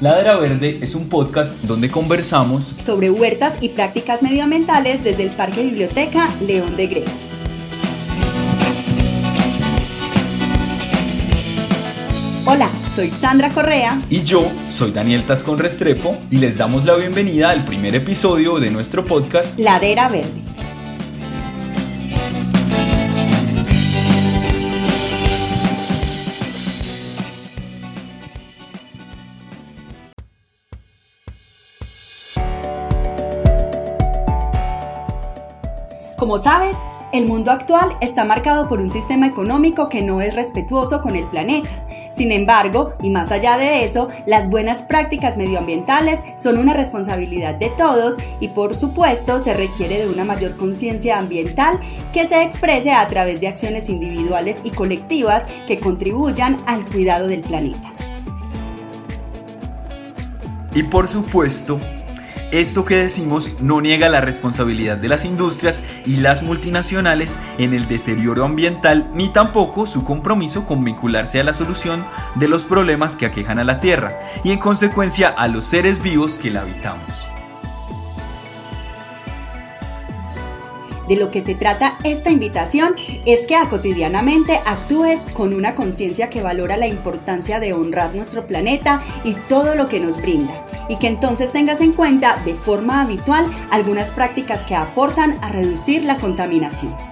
Ladera Verde es un podcast donde conversamos sobre huertas y prácticas medioambientales desde el Parque Biblioteca León de Greve. Hola, soy Sandra Correa. Y yo soy Daniel Tascón Restrepo y les damos la bienvenida al primer episodio de nuestro podcast Ladera Verde. Como sabes, el mundo actual está marcado por un sistema económico que no es respetuoso con el planeta. Sin embargo, y más allá de eso, las buenas prácticas medioambientales son una responsabilidad de todos y por supuesto se requiere de una mayor conciencia ambiental que se exprese a través de acciones individuales y colectivas que contribuyan al cuidado del planeta. Y por supuesto, esto que decimos no niega la responsabilidad de las industrias y las multinacionales en el deterioro ambiental ni tampoco su compromiso con vincularse a la solución de los problemas que aquejan a la Tierra y en consecuencia a los seres vivos que la habitamos. De lo que se trata esta invitación es que a cotidianamente actúes con una conciencia que valora la importancia de honrar nuestro planeta y todo lo que nos brinda, y que entonces tengas en cuenta de forma habitual algunas prácticas que aportan a reducir la contaminación.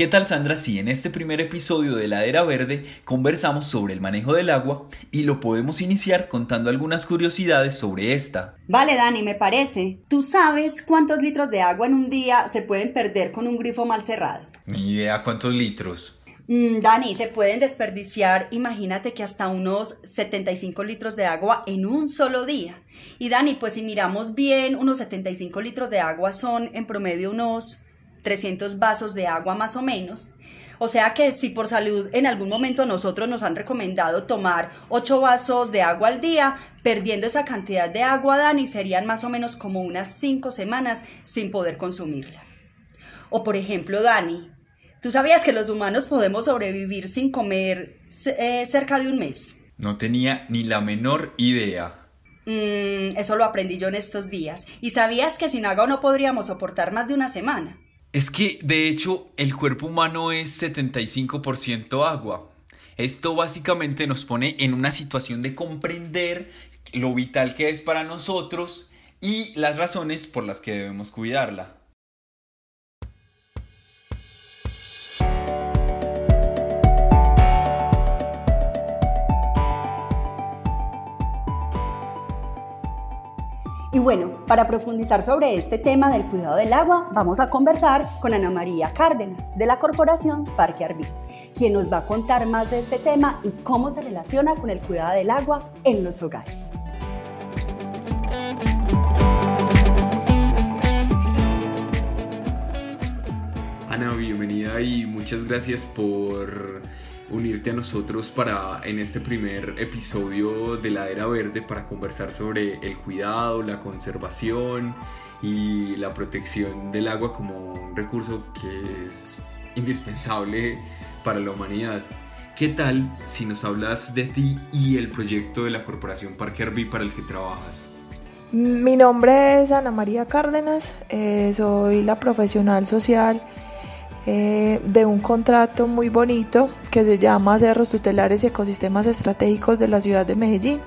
¿Qué tal Sandra si en este primer episodio de La Era Verde conversamos sobre el manejo del agua y lo podemos iniciar contando algunas curiosidades sobre esta? Vale Dani, me parece. ¿Tú sabes cuántos litros de agua en un día se pueden perder con un grifo mal cerrado? Ni idea cuántos litros. Mm, Dani, se pueden desperdiciar, imagínate que hasta unos 75 litros de agua en un solo día. Y Dani, pues si miramos bien, unos 75 litros de agua son en promedio unos 300 vasos de agua más o menos. O sea que si por salud en algún momento nosotros nos han recomendado tomar 8 vasos de agua al día, perdiendo esa cantidad de agua, Dani, serían más o menos como unas 5 semanas sin poder consumirla. O por ejemplo, Dani, ¿tú sabías que los humanos podemos sobrevivir sin comer eh, cerca de un mes? No tenía ni la menor idea. Mm, eso lo aprendí yo en estos días. ¿Y sabías que sin agua no podríamos soportar más de una semana? Es que, de hecho, el cuerpo humano es 75% agua. Esto básicamente nos pone en una situación de comprender lo vital que es para nosotros y las razones por las que debemos cuidarla. Y bueno, para profundizar sobre este tema del cuidado del agua, vamos a conversar con Ana María Cárdenas, de la Corporación Parque Arví, quien nos va a contar más de este tema y cómo se relaciona con el cuidado del agua en los hogares. Ana, bienvenida y muchas gracias por unirte a nosotros para en este primer episodio de la era verde para conversar sobre el cuidado, la conservación y la protección del agua como un recurso que es indispensable para la humanidad. ¿Qué tal si nos hablas de ti y el proyecto de la Corporación Parque Arby para el que trabajas? Mi nombre es Ana María Cárdenas, eh, soy la profesional social eh, de un contrato muy bonito que se llama Cerros Tutelares y Ecosistemas Estratégicos de la ciudad de Medellín.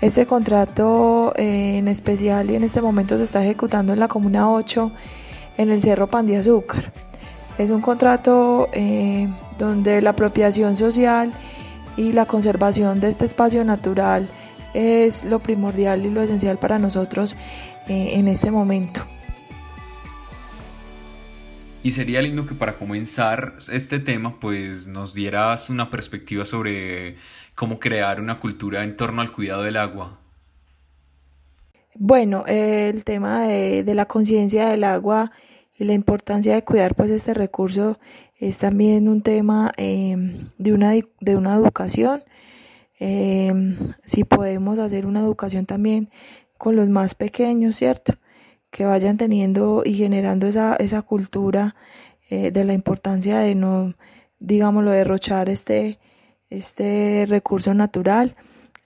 Este contrato eh, en especial y en este momento se está ejecutando en la Comuna 8 en el Cerro Pan de Azúcar. Es un contrato eh, donde la apropiación social y la conservación de este espacio natural es lo primordial y lo esencial para nosotros en este momento. Y sería lindo que para comenzar este tema pues nos dieras una perspectiva sobre cómo crear una cultura en torno al cuidado del agua. Bueno, el tema de, la conciencia del agua y la importancia de cuidar pues este recurso es también un tema em, de, una, de una educación. Em, si podemos hacer una educación también con los más pequeños, ¿cierto? Que vayan teniendo y generando esa, esa cultura eh, de la importancia de no, digámoslo, derrochar este, este recurso natural,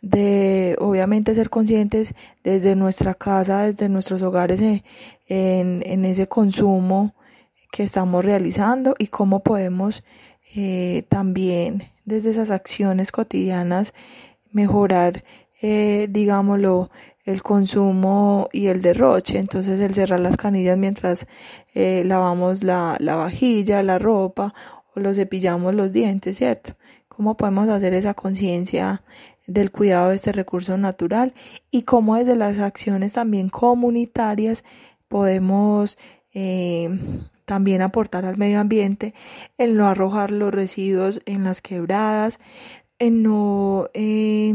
de obviamente ser conscientes desde nuestra casa, desde nuestros hogares eh, en, en ese consumo que estamos realizando y cómo podemos eh, también desde esas acciones cotidianas mejorar, digámoslo, el consumo y el derroche. Entonces el cerrar las canillas mientras eh, lavamos la, la vajilla, la ropa o lo cepillamos los dientes, ¿cierto? ¿Cómo podemos hacer esa conciencia del cuidado de este recurso natural y cómo desde las acciones también comunitarias podemos eh, también aportar al medio ambiente en no arrojar los residuos en las quebradas, en no, eh,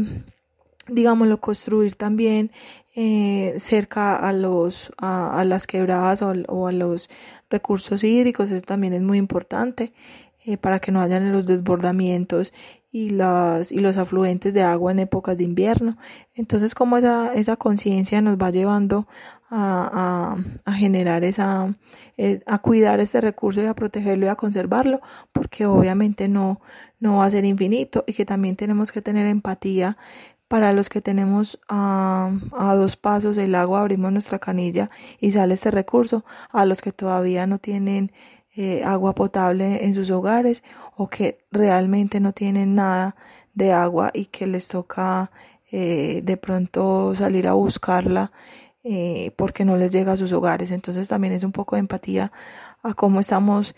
digámoslo, construir también eh, cerca a los a, las quebradas o, a los recursos hídricos eso también es muy importante eh, para que no hayan los desbordamientos y las y los afluentes de agua en épocas de invierno. Entonces como esa esa conciencia nos va llevando a, a, generar esa eh, a cuidar este recurso y a protegerlo y a conservarlo porque obviamente no no va a ser infinito y que también tenemos que tener empatía para los que tenemos a, a, dos pasos del agua, abrimos nuestra canilla y sale este recurso. A los que todavía no tienen eh, agua potable en sus hogares o que realmente no tienen nada de agua y que les toca eh, de pronto salir a buscarla eh, porque no les llega a sus hogares. Entonces también es un poco de empatía a cómo estamos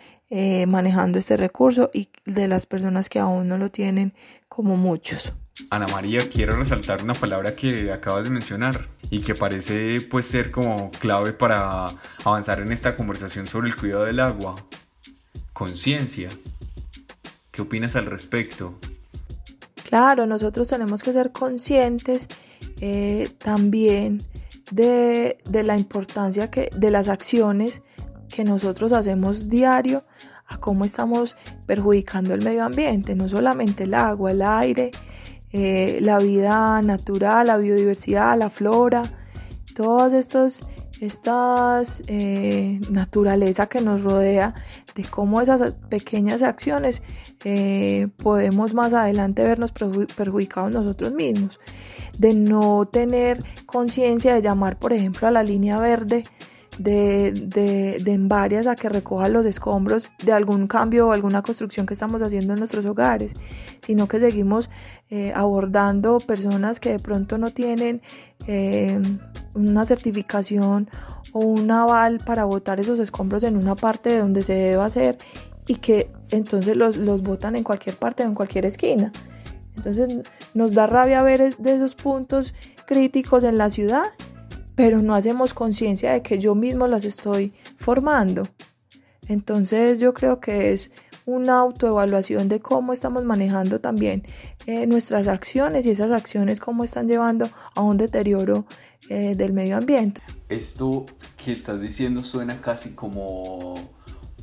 manejando este recurso y de las personas que aún no lo tienen como muchos. Ana María, quiero resaltar una palabra que acabas de mencionar y que parece pues ser como clave para avanzar en esta conversación sobre el cuidado del agua. Conciencia. ¿Qué opinas al respecto? Claro, nosotros tenemos que ser conscientes eh, también de, de, la importancia que, de las acciones que nosotros hacemos diario a cómo estamos perjudicando el medio ambiente, no solamente el agua, el aire, eh, la vida natural, la biodiversidad, la flora, todas estas, estas eh, naturaleza que nos rodea, de cómo esas pequeñas acciones eh, podemos más adelante vernos perjudicados nosotros mismos, de no tener conciencia de llamar, por ejemplo, a la línea verde de, de, en varias a que recoja los escombros de algún cambio o alguna construcción que estamos haciendo en nuestros hogares, sino que seguimos eh, abordando personas que de pronto no tienen eh, una certificación o un aval para botar esos escombros en una parte de donde se debe hacer y que entonces los, los botan en cualquier parte, en cualquier esquina. Entonces nos da rabia ver de esos puntos críticos en la ciudad pero no hacemos conciencia de que yo mismo las estoy formando. Entonces yo creo que es una autoevaluación de cómo estamos manejando también eh, nuestras acciones y esas acciones cómo están llevando a un deterioro eh, del medio ambiente. Esto que estás diciendo suena casi como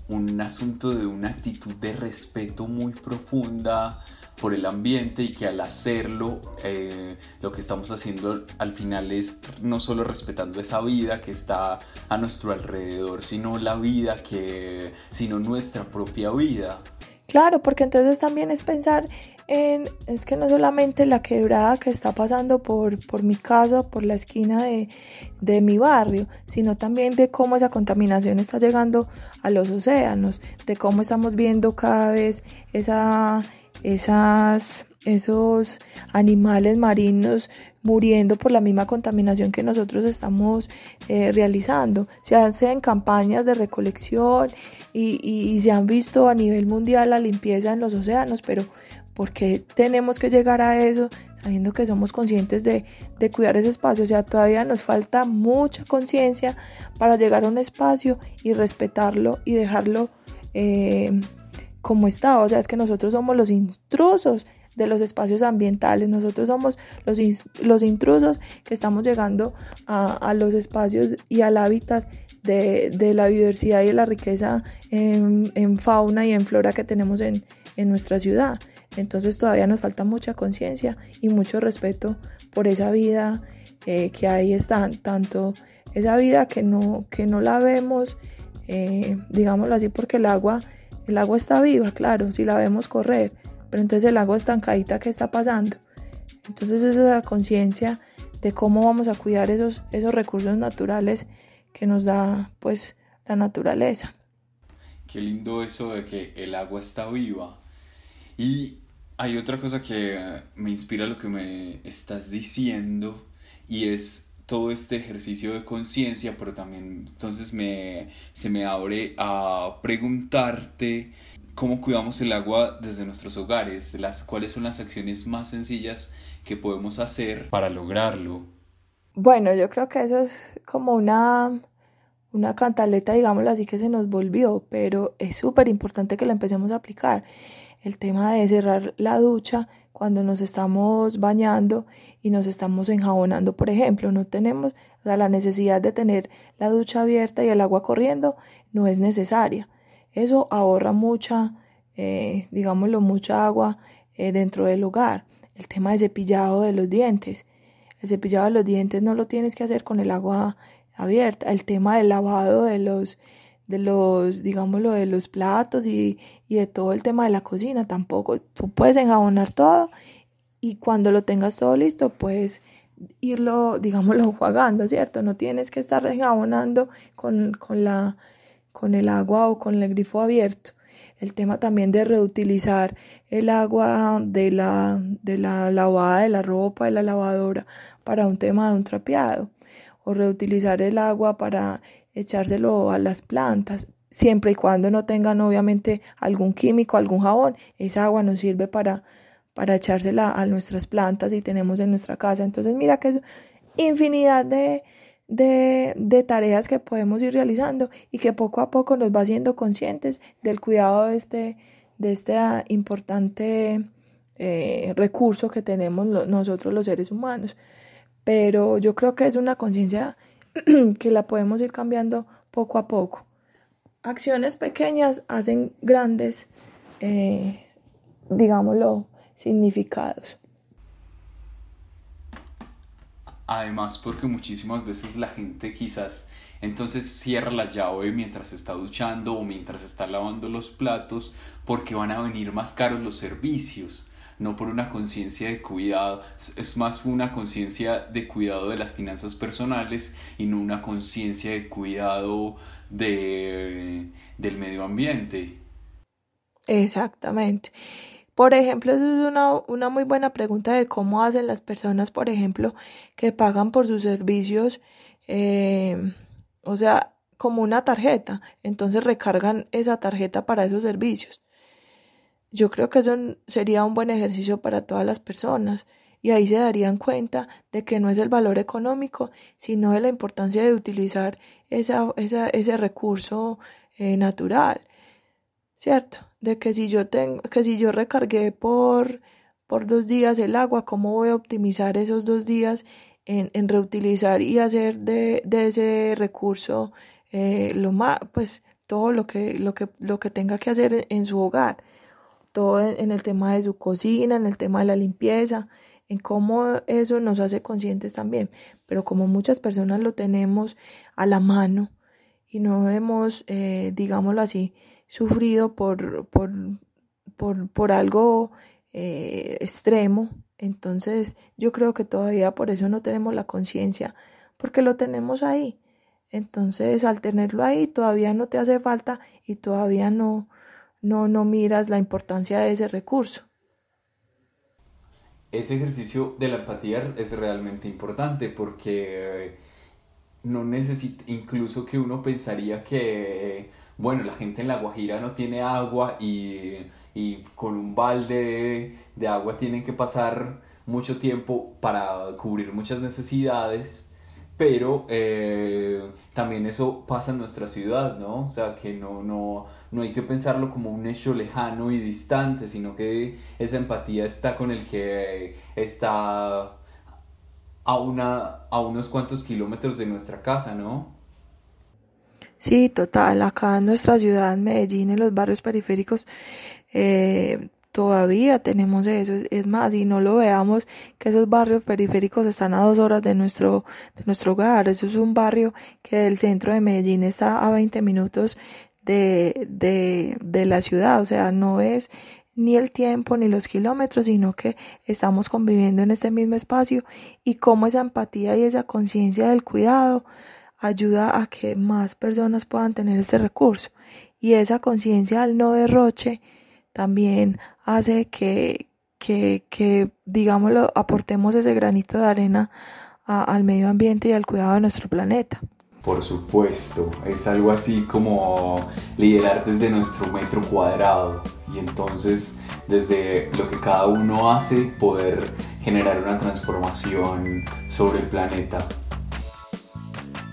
un asunto de una actitud de respeto muy profunda por el ambiente y que al hacerlo eh, lo que estamos haciendo al final es no solo respetando esa vida que está a nuestro alrededor, sino la vida que, sino nuestra propia vida. Claro, porque entonces también es pensar en, es que no solamente la quebrada que está pasando por, por mi casa, por la esquina de, de mi barrio, sino también de cómo esa contaminación está llegando a los océanos, de cómo estamos viendo cada vez esa esas, esos animales marinos muriendo por la misma contaminación que nosotros estamos eh, realizando. Se hacen campañas de recolección y, y, se han visto a nivel mundial la limpieza en los océanos, pero ¿por qué tenemos que llegar a eso sabiendo que somos conscientes de, de cuidar ese espacio? O sea, todavía nos falta mucha conciencia para llegar a un espacio y respetarlo y dejarlo. Eh, como está. O sea, es que nosotros somos los intrusos de los espacios ambientales, nosotros somos los, los intrusos que estamos llegando a, los espacios y al hábitat de, la biodiversidad y la riqueza en, fauna y en flora que tenemos en, en nuestra ciudad. Entonces todavía nos falta mucha conciencia y mucho respeto por esa vida eh, que ahí están, tanto esa vida que no, que no la vemos, eh, digámoslo así, porque el agua, el agua está viva, claro, si la vemos correr, pero entonces el agua estancadita, ¿qué está pasando? Entonces esa conciencia de cómo vamos a cuidar esos, esos recursos naturales que nos da pues la naturaleza. Qué lindo eso de que el agua está viva. Y hay otra cosa que me inspira lo que me estás diciendo y es todo este ejercicio de conciencia, pero también entonces me, se me abre a preguntarte cómo cuidamos el agua desde nuestros hogares, las, cuáles son las acciones más sencillas que podemos hacer para lograrlo. Bueno, yo creo que eso es como una, una cantaleta, digámoslo así, que se nos volvió, pero es súper importante que la empecemos a aplicar. El tema de cerrar la ducha cuando nos estamos bañando y nos estamos enjabonando, por ejemplo, no tenemos la necesidad de tener la ducha abierta y el agua corriendo, no es necesaria. Eso ahorra mucha, eh, digámoslo, mucha agua eh, dentro del hogar. El tema de cepillado de los dientes. El cepillado de los dientes no lo tienes que hacer con el agua abierta. El tema del lavado de los, de los, digámoslo, de los platos y, y de todo el tema de la cocina tampoco. Tú puedes enjabonar todo y cuando lo tengas todo listo, puedes irlo, digámoslo, jugando, ¿cierto? No tienes que estar enjabonando con, con, la, con el agua o con el grifo abierto. El tema también de reutilizar el agua de la, de la lavada de la ropa, de la lavadora, para un tema de un trapeado. O reutilizar el agua para echárselo a las plantas, siempre y cuando no tengan obviamente algún químico, algún jabón, esa agua nos sirve para, para echársela a nuestras plantas y tenemos en nuestra casa. Entonces mira que es infinidad de, de, tareas que podemos ir realizando y que poco a poco nos va haciendo conscientes del cuidado de este, de este importante eh, recurso que tenemos nosotros los seres humanos. Pero yo creo que es una conciencia que la podemos ir cambiando poco a poco. Acciones pequeñas hacen grandes, eh, digámoslo, significados. Además, porque muchísimas veces la gente quizás entonces cierra la llave mientras está duchando o mientras está lavando los platos porque van a venir más caros los servicios no por una conciencia de cuidado, es más una conciencia de cuidado de las finanzas personales y no una conciencia de cuidado de, del medio ambiente. Exactamente. Por ejemplo, eso es una, una muy buena pregunta de cómo hacen las personas, por ejemplo, que pagan por sus servicios, eh, o sea, como una tarjeta, entonces recargan esa tarjeta para esos servicios. Yo creo que eso sería un buen ejercicio para todas las personas y ahí se darían cuenta de que no es el valor económico, sino de la importancia de utilizar esa, esa, ese recurso eh, natural, ¿cierto? De que si yo tengo, que si yo recargué por, por dos días el agua, ¿cómo voy a optimizar esos dos días en, en reutilizar y hacer de, de ese recurso eh, lo más, pues todo lo que, lo que, lo que tenga que hacer en su hogar? Todo en el tema de su cocina, en el tema de la limpieza, en cómo eso nos hace conscientes también. Pero como muchas personas lo tenemos a la mano y no hemos, eh, digámoslo así, sufrido por, por, por, por algo eh, extremo, entonces yo creo que todavía por eso no tenemos la conciencia, porque lo tenemos ahí. Entonces al tenerlo ahí todavía no te hace falta y todavía no, no, no miras la importancia de ese recurso. Ese ejercicio de la empatía es realmente importante porque eh, no necesita, incluso que uno pensaría que, bueno, la gente en La Guajira no tiene agua y, y con un balde de agua tienen que pasar mucho tiempo para cubrir muchas necesidades pero eh, también eso pasa en nuestra ciudad, ¿no? O sea, que no, no, no hay que pensarlo como un hecho lejano y distante, sino que esa empatía está con el que está a, una, a unos cuantos kilómetros de nuestra casa, ¿no? Sí, total. Acá en nuestra ciudad, Medellín, en los barrios periféricos, eh, todavía tenemos eso. Es más, y no lo veamos que esos barrios periféricos están a dos horas de nuestro, de nuestro hogar. Eso es un barrio que del centro de Medellín está a 20 minutos de, de, de la ciudad. O sea, no es ni el tiempo ni los kilómetros, sino que estamos conviviendo en este mismo espacio y cómo esa empatía y esa conciencia del cuidado ayuda a que más personas puedan tener este recurso. Y esa conciencia al no derroche también hace que, que, que, digámoslo, aportemos ese granito de arena al medio ambiente y al cuidado de nuestro planeta. Por supuesto, es algo así como liderar desde nuestro metro cuadrado y entonces desde lo que cada uno hace poder generar una transformación sobre el planeta.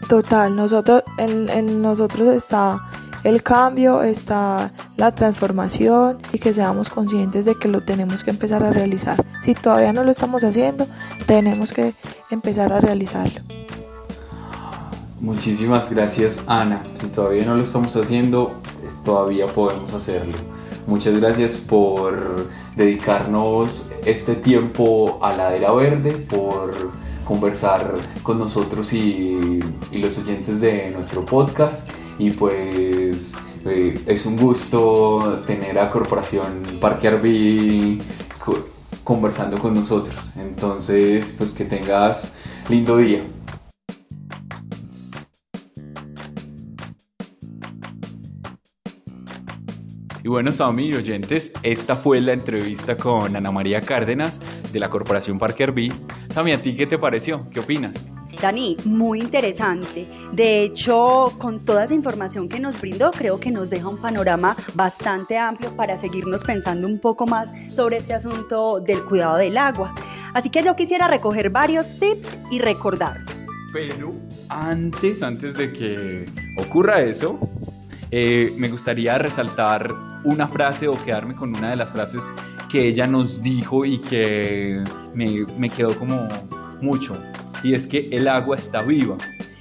Total, nosotros, en, en nosotros está el cambio, está la transformación y que seamos conscientes de que lo tenemos que empezar a realizar. Si todavía no lo estamos haciendo, tenemos que empezar a realizarlo. Muchísimas gracias Ana. Si todavía no lo estamos haciendo, todavía podemos hacerlo. Muchas gracias por dedicarnos este tiempo a la era verde, por conversar con nosotros y, los oyentes de nuestro podcast. Y pues eh, es un gusto tener a Corporación Parque Arby conversando con nosotros. Entonces, pues que tengas lindo día. Y bueno, Sami y oyentes, esta fue la entrevista con Ana María Cárdenas de la Corporación Parque Arby. Sami, ¿a ti qué te pareció? ¿Qué opinas? Dani, muy interesante. De hecho, con toda esa información que nos brindó, creo que nos deja un panorama bastante amplio para seguirnos pensando un poco más sobre este asunto del cuidado del agua. Así que yo quisiera recoger varios tips y recordarlos. Pero antes, antes de que ocurra eso, eh, me gustaría resaltar una frase o quedarme con una de las frases que ella nos dijo y que me, me quedó como mucho. Y es que el agua está viva.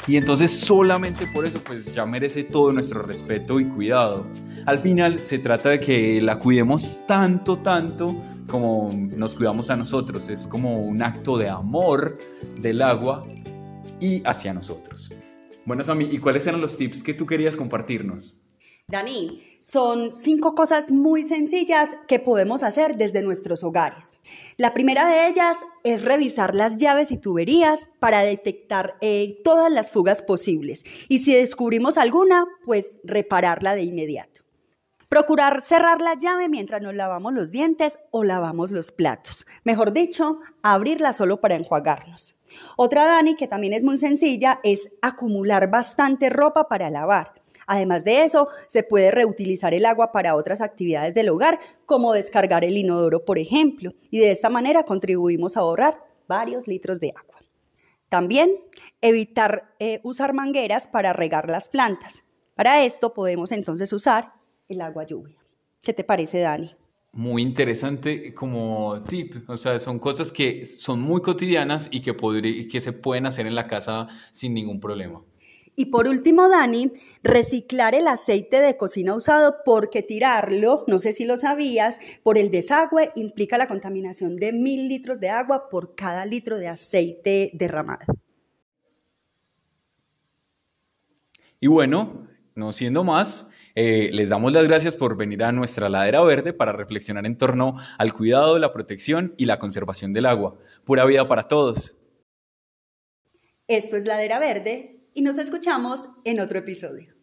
Y entonces solamente por eso pues ya merece todo nuestro respeto y cuidado. Al final se trata de que la cuidemos tanto, tanto como nos cuidamos a nosotros. Es como un acto de amor del agua y hacia nosotros. Bueno, Sami, ¿y cuáles eran los tips que tú querías compartirnos? Dani, son cinco cosas muy sencillas que podemos hacer desde nuestros hogares. La primera de ellas es revisar las llaves y tuberías para detectar eh, todas las fugas posibles y si descubrimos alguna, pues repararla de inmediato. Procurar cerrar la llave mientras nos lavamos los dientes o lavamos los platos. Mejor dicho, abrirla solo para enjuagarnos. Otra, Dani, que también es muy sencilla, es acumular bastante ropa para lavar. Además de eso, se puede reutilizar el agua para otras actividades del hogar, como descargar el inodoro, por ejemplo, y de esta manera contribuimos a ahorrar varios litros de agua. También evitar eh, usar mangueras para regar las plantas. Para esto podemos entonces usar el agua lluvia. ¿Qué te parece, Dani? Muy interesante como tip, o sea, son cosas que son muy cotidianas y que, que se pueden hacer en la casa sin ningún problema. Y por último, Dani, reciclar el aceite de cocina usado porque tirarlo, no sé si lo sabías, por el desagüe implica la contaminación de mil litros de agua por cada litro de aceite derramado. Y bueno, no siendo más, eh, les damos las gracias por venir a nuestra ladera verde para reflexionar en torno al cuidado, la protección y la conservación del agua. Pura vida para todos. Esto es Ladera Verde y nos escuchamos en otro episodio.